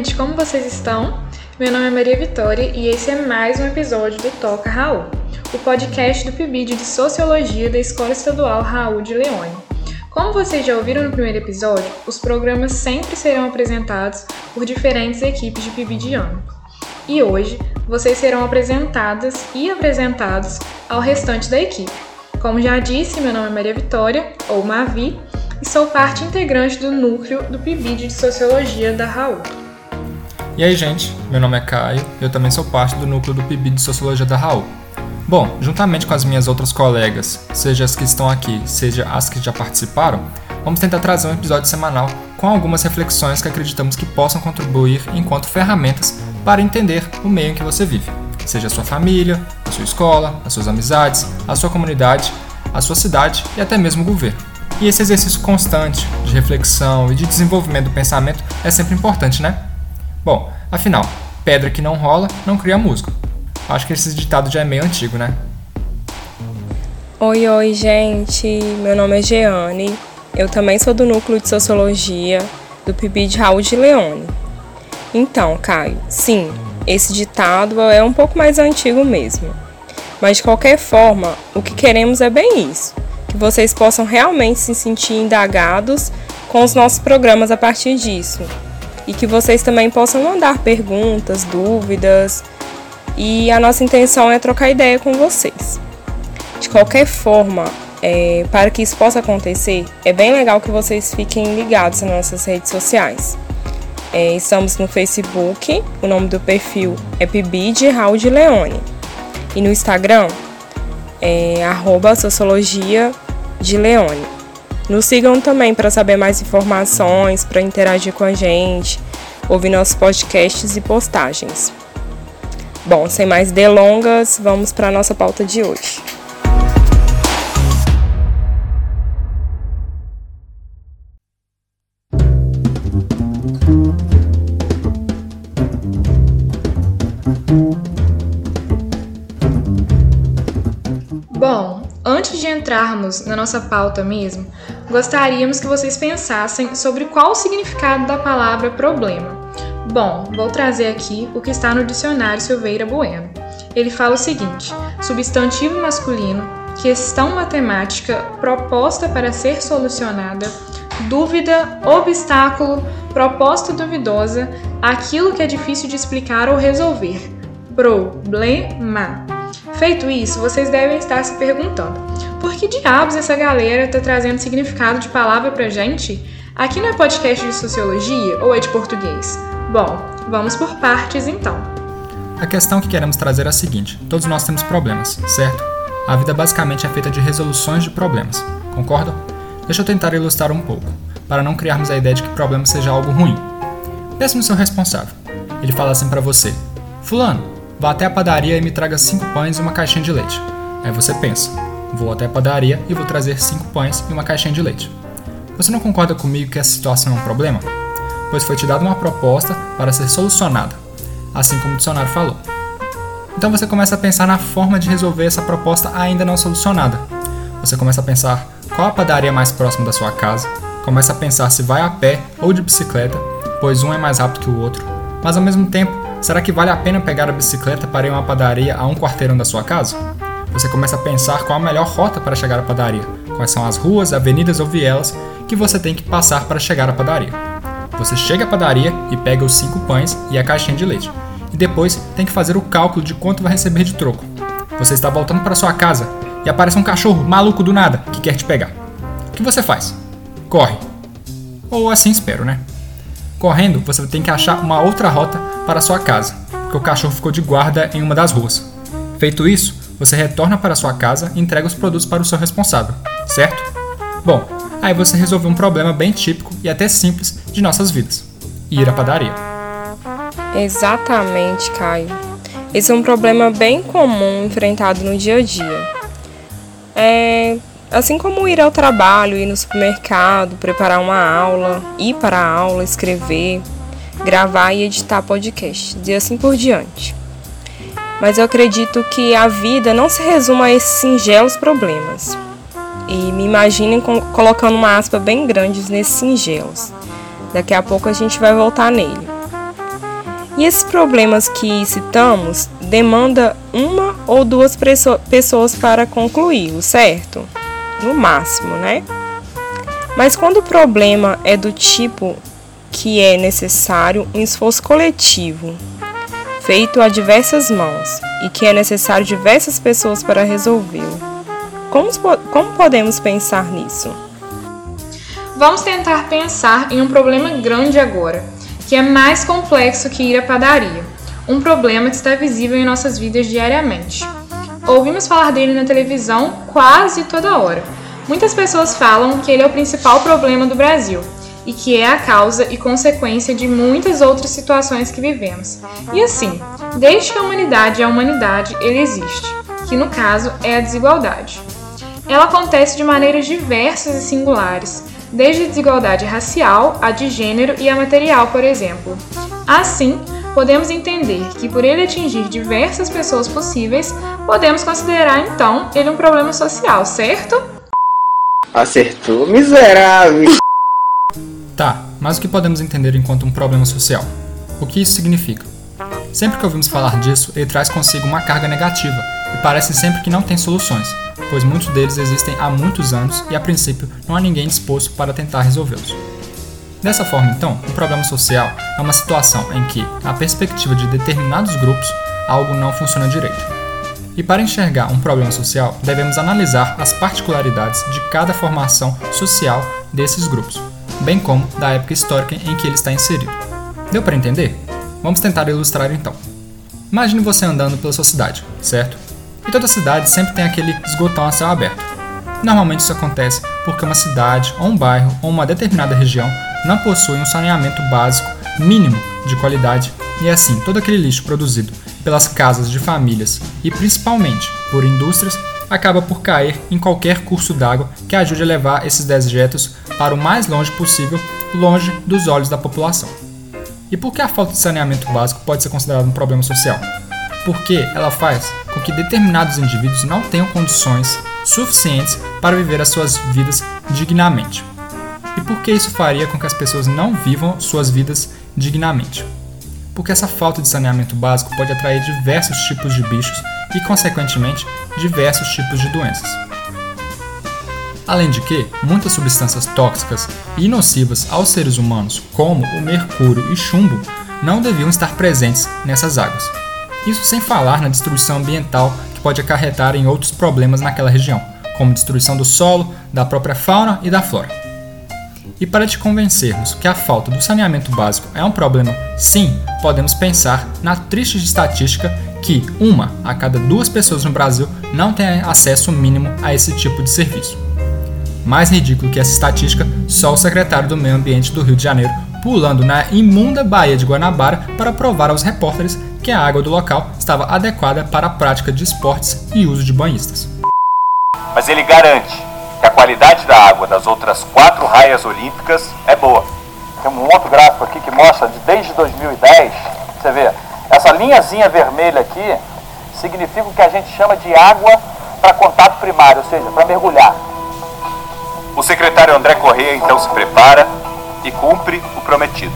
gente, como vocês estão? Meu nome é Maria Vitória e esse é mais um episódio do Toca Raul, o podcast do PIBID de Sociologia da Escola Estadual Raul de Leone. Como vocês já ouviram no primeiro episódio, os programas sempre serão apresentados por diferentes equipes de PIBIDiano. E hoje, vocês serão apresentadas e apresentados ao restante da equipe. Como já disse, meu nome é Maria Vitória, ou Mavi, e sou parte integrante do núcleo do PIBID de Sociologia da Raul. E aí, gente, meu nome é Caio eu também sou parte do núcleo do PIB de Sociologia da Raul. Bom, juntamente com as minhas outras colegas, seja as que estão aqui, seja as que já participaram, vamos tentar trazer um episódio semanal com algumas reflexões que acreditamos que possam contribuir enquanto ferramentas para entender o meio em que você vive, seja a sua família, a sua escola, as suas amizades, a sua comunidade, a sua cidade e até mesmo o governo. E esse exercício constante de reflexão e de desenvolvimento do pensamento é sempre importante, né? Bom, afinal, pedra que não rola não cria música. Acho que esse ditado já é meio antigo, né? Oi, oi, gente. Meu nome é Jeane. Eu também sou do núcleo de sociologia do PIB de Raul de Leone. Então, Caio, sim, esse ditado é um pouco mais antigo mesmo. Mas de qualquer forma, o que queremos é bem isso: que vocês possam realmente se sentir indagados com os nossos programas a partir disso e que vocês também possam mandar perguntas, dúvidas. E a nossa intenção é trocar ideia com vocês. De qualquer forma, é, para que isso possa acontecer, é bem legal que vocês fiquem ligados nas nossas redes sociais. É, estamos no Facebook, o nome do perfil é Pibid Raul de Leone. E no Instagram é arroba Sociologia de Leone. Nos sigam também para saber mais informações, para interagir com a gente, ouvir nossos podcasts e postagens. Bom, sem mais delongas, vamos para a nossa pauta de hoje. Antes de entrarmos na nossa pauta mesmo, gostaríamos que vocês pensassem sobre qual o significado da palavra problema. Bom, vou trazer aqui o que está no dicionário Silveira Bueno. Ele fala o seguinte: substantivo masculino, questão matemática proposta para ser solucionada, dúvida, obstáculo, proposta duvidosa, aquilo que é difícil de explicar ou resolver. Problema. Feito isso, vocês devem estar se perguntando: por que diabos essa galera está trazendo significado de palavra pra gente? Aqui não é podcast de sociologia ou é de português? Bom, vamos por partes então. A questão que queremos trazer é a seguinte: todos nós temos problemas, certo? A vida basicamente é feita de resoluções de problemas, concordam? Deixa eu tentar ilustrar um pouco, para não criarmos a ideia de que problema seja algo ruim. Pense no seu responsável. Ele fala assim para você: Fulano, Vá até a padaria e me traga cinco pães e uma caixinha de leite. Aí você pensa, vou até a padaria e vou trazer cinco pães e uma caixinha de leite. Você não concorda comigo que essa situação é um problema? Pois foi te dada uma proposta para ser solucionada, assim como o dicionário falou. Então você começa a pensar na forma de resolver essa proposta ainda não solucionada. Você começa a pensar qual a padaria mais próxima da sua casa, começa a pensar se vai a pé ou de bicicleta, pois um é mais rápido que o outro, mas ao mesmo tempo Será que vale a pena pegar a bicicleta para ir a uma padaria a um quarteirão da sua casa? Você começa a pensar qual a melhor rota para chegar à padaria, quais são as ruas, avenidas ou vielas que você tem que passar para chegar à padaria. Você chega à padaria e pega os cinco pães e a caixinha de leite, e depois tem que fazer o cálculo de quanto vai receber de troco. Você está voltando para sua casa e aparece um cachorro maluco do nada que quer te pegar. O que você faz? Corre. Ou assim espero, né? Correndo, você tem que achar uma outra rota para sua casa, porque o cachorro ficou de guarda em uma das ruas. Feito isso, você retorna para sua casa e entrega os produtos para o seu responsável, certo? Bom, aí você resolveu um problema bem típico e até simples de nossas vidas: ir à padaria. Exatamente, Caio. Esse é um problema bem comum enfrentado no dia a dia. É, Assim como ir ao trabalho, ir no supermercado, preparar uma aula, ir para a aula, escrever, gravar e editar podcasts e assim por diante. Mas eu acredito que a vida não se resume a esses singelos problemas. E me imaginem colocando uma aspa bem grande nesses singelos. Daqui a pouco a gente vai voltar nele. E esses problemas que citamos demanda uma ou duas pessoas para concluí-lo, certo? No máximo, né? Mas quando o problema é do tipo que é necessário um esforço coletivo, feito a diversas mãos, e que é necessário diversas pessoas para resolvê-lo, como, como podemos pensar nisso? Vamos tentar pensar em um problema grande agora que é mais complexo que ir à padaria, um problema que está visível em nossas vidas diariamente. Ouvimos falar dele na televisão quase toda hora. Muitas pessoas falam que ele é o principal problema do Brasil e que é a causa e consequência de muitas outras situações que vivemos. E assim, desde que a humanidade é a humanidade, ele existe, que no caso é a desigualdade. Ela acontece de maneiras diversas e singulares, desde a desigualdade racial, a de gênero e a material, por exemplo. Assim, podemos entender que por ele atingir diversas pessoas possíveis, podemos considerar então ele um problema social, certo? Acertou, miserável! Tá, mas o que podemos entender enquanto um problema social? O que isso significa? Sempre que ouvimos falar disso, ele traz consigo uma carga negativa e parece sempre que não tem soluções, pois muitos deles existem há muitos anos e a princípio não há ninguém disposto para tentar resolvê-los. Dessa forma, então, um problema social é uma situação em que, na perspectiva de determinados grupos, algo não funciona direito. E para enxergar um problema social, devemos analisar as particularidades de cada formação social desses grupos, bem como da época histórica em que ele está inserido. Deu para entender? Vamos tentar ilustrar então. Imagine você andando pela sua cidade, certo? E toda cidade sempre tem aquele esgotão a céu aberto. Normalmente isso acontece porque uma cidade, ou um bairro, ou uma determinada região não possui um saneamento básico mínimo de qualidade e assim todo aquele lixo produzido pelas casas de famílias e principalmente por indústrias acaba por cair em qualquer curso d'água que ajude a levar esses dejetos para o mais longe possível, longe dos olhos da população. E por que a falta de saneamento básico pode ser considerada um problema social? Porque ela faz com que determinados indivíduos não tenham condições suficientes para viver as suas vidas dignamente. E por que isso faria com que as pessoas não vivam suas vidas dignamente? Porque essa falta de saneamento básico pode atrair diversos tipos de bichos e, consequentemente, diversos tipos de doenças. Além de que, muitas substâncias tóxicas e nocivas aos seres humanos, como o mercúrio e chumbo, não deviam estar presentes nessas águas. Isso sem falar na destruição ambiental que pode acarretar em outros problemas naquela região, como destruição do solo, da própria fauna e da flora. E para te convencermos que a falta do saneamento básico é um problema, sim, podemos pensar na triste estatística que uma a cada duas pessoas no Brasil não tem acesso mínimo a esse tipo de serviço. Mais ridículo que essa estatística, só o secretário do Meio Ambiente do Rio de Janeiro pulando na imunda Baía de Guanabara para provar aos repórteres que a água do local estava adequada para a prática de esportes e uso de banhistas. Mas ele garante qualidade da água das outras quatro raias olímpicas é boa. Tem um outro gráfico aqui que mostra de desde 2010, você vê, essa linhazinha vermelha aqui significa o que a gente chama de água para contato primário, ou seja, para mergulhar. O secretário André Correia então se prepara e cumpre o prometido.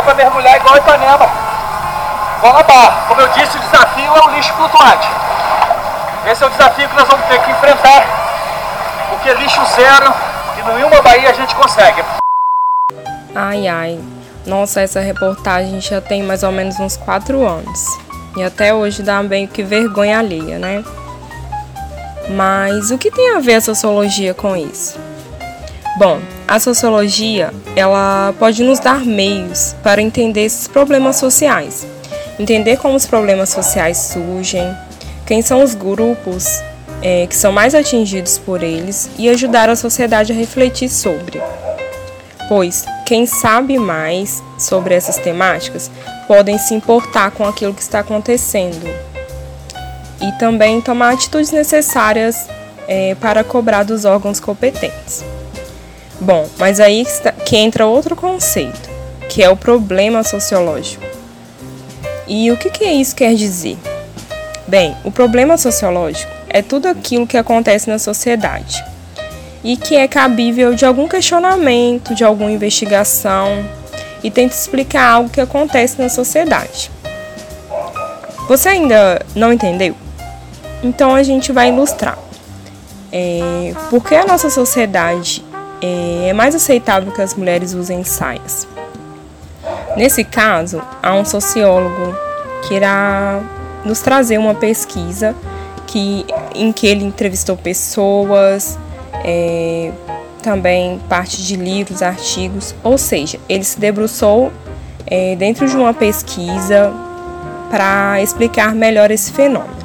Dá pra mergulhar igual Ipanema. Vamos lá, barra. Como eu disse, o desafio é o lixo flutuante. Esse é o desafio que nós vamos ter que enfrentar. Porque lixo zero e nenhuma Bahia a gente consegue. Ai, ai. Nossa, essa reportagem já tem mais ou menos uns 4 anos. E até hoje dá bem que vergonha alheia, né? Mas o que tem a ver a sociologia com isso? Bom, a sociologia, ela pode nos dar meios para entender esses problemas sociais. Entender como os problemas sociais surgem, quem são os grupos é, que são mais atingidos por eles e ajudar a sociedade a refletir sobre. Pois quem sabe mais sobre essas temáticas podem se importar com aquilo que está acontecendo e também tomar atitudes necessárias é, para cobrar dos órgãos competentes. Bom, mas aí que entra outro conceito, que é o problema sociológico. E o que, que isso quer dizer? Bem, o problema sociológico é tudo aquilo que acontece na sociedade e que é cabível de algum questionamento, de alguma investigação e tenta explicar algo que acontece na sociedade. Você ainda não entendeu? Então a gente vai ilustrar. É, por que a nossa sociedade é, é mais aceitável que as mulheres usem saias? Nesse caso, há um sociólogo que irá nos trazer uma pesquisa que, em que ele entrevistou pessoas, é, também parte de livros, artigos, ou seja, ele se debruçou é, dentro de uma pesquisa para explicar melhor esse fenômeno.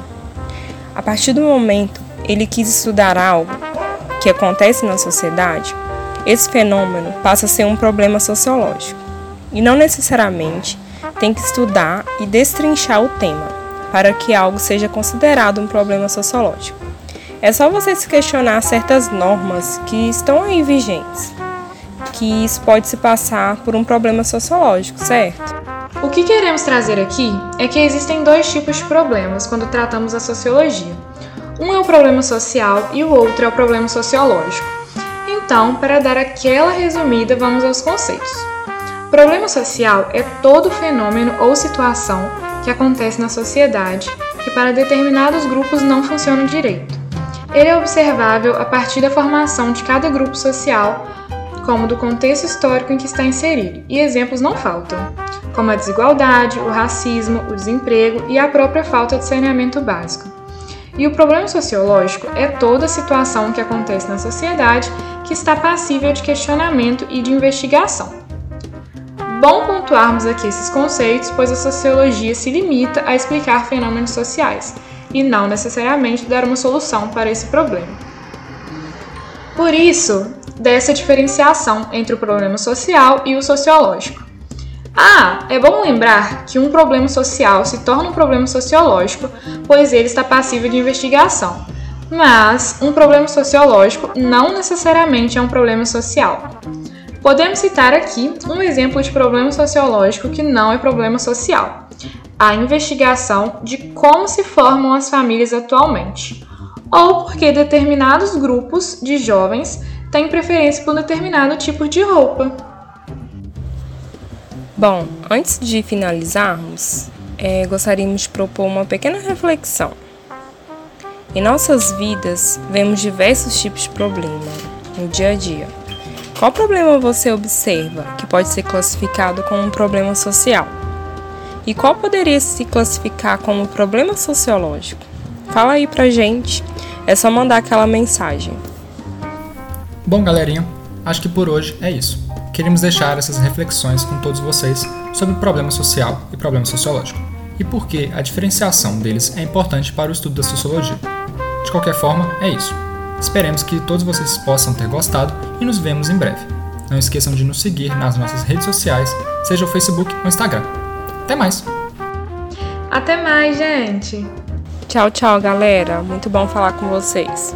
A partir do momento ele quis estudar algo que acontece na sociedade, esse fenômeno passa a ser um problema sociológico e não necessariamente tem que estudar e destrinchar o tema para que algo seja considerado um problema sociológico. É só você se questionar certas normas que estão aí vigentes, que isso pode se passar por um problema sociológico, certo? O que queremos trazer aqui é que existem dois tipos de problemas quando tratamos a sociologia. Um é o problema social e o outro é o problema sociológico. Então, para dar aquela resumida, vamos aos conceitos. Problema social é todo fenômeno ou situação que acontece na sociedade que para determinados grupos não funciona direito. Ele é observável a partir da formação de cada grupo social, como do contexto histórico em que está inserido, e exemplos não faltam, como a desigualdade, o racismo, o desemprego e a própria falta de saneamento básico. E o problema sociológico é toda situação que acontece na sociedade que está passível de questionamento e de investigação. Bom pontuarmos aqui esses conceitos, pois a sociologia se limita a explicar fenômenos sociais e não necessariamente dar uma solução para esse problema. Por isso, dessa diferenciação entre o problema social e o sociológico. Ah, é bom lembrar que um problema social se torna um problema sociológico, pois ele está passível de investigação. Mas um problema sociológico não necessariamente é um problema social. Podemos citar aqui um exemplo de problema sociológico que não é problema social: a investigação de como se formam as famílias atualmente, ou porque determinados grupos de jovens têm preferência por determinado tipo de roupa. Bom, antes de finalizarmos, é, gostaríamos de propor uma pequena reflexão. Em nossas vidas, vemos diversos tipos de problema no dia a dia qual problema você observa que pode ser classificado como um problema social? E qual poderia se classificar como problema sociológico? Fala aí pra gente. É só mandar aquela mensagem. Bom, galerinha, acho que por hoje é isso. Queremos deixar essas reflexões com todos vocês sobre problema social e problema sociológico e por que a diferenciação deles é importante para o estudo da sociologia. De qualquer forma, é isso. Esperemos que todos vocês possam ter gostado e nos vemos em breve. Não esqueçam de nos seguir nas nossas redes sociais, seja o Facebook ou Instagram. Até mais! Até mais, gente! Tchau, tchau, galera. Muito bom falar com vocês.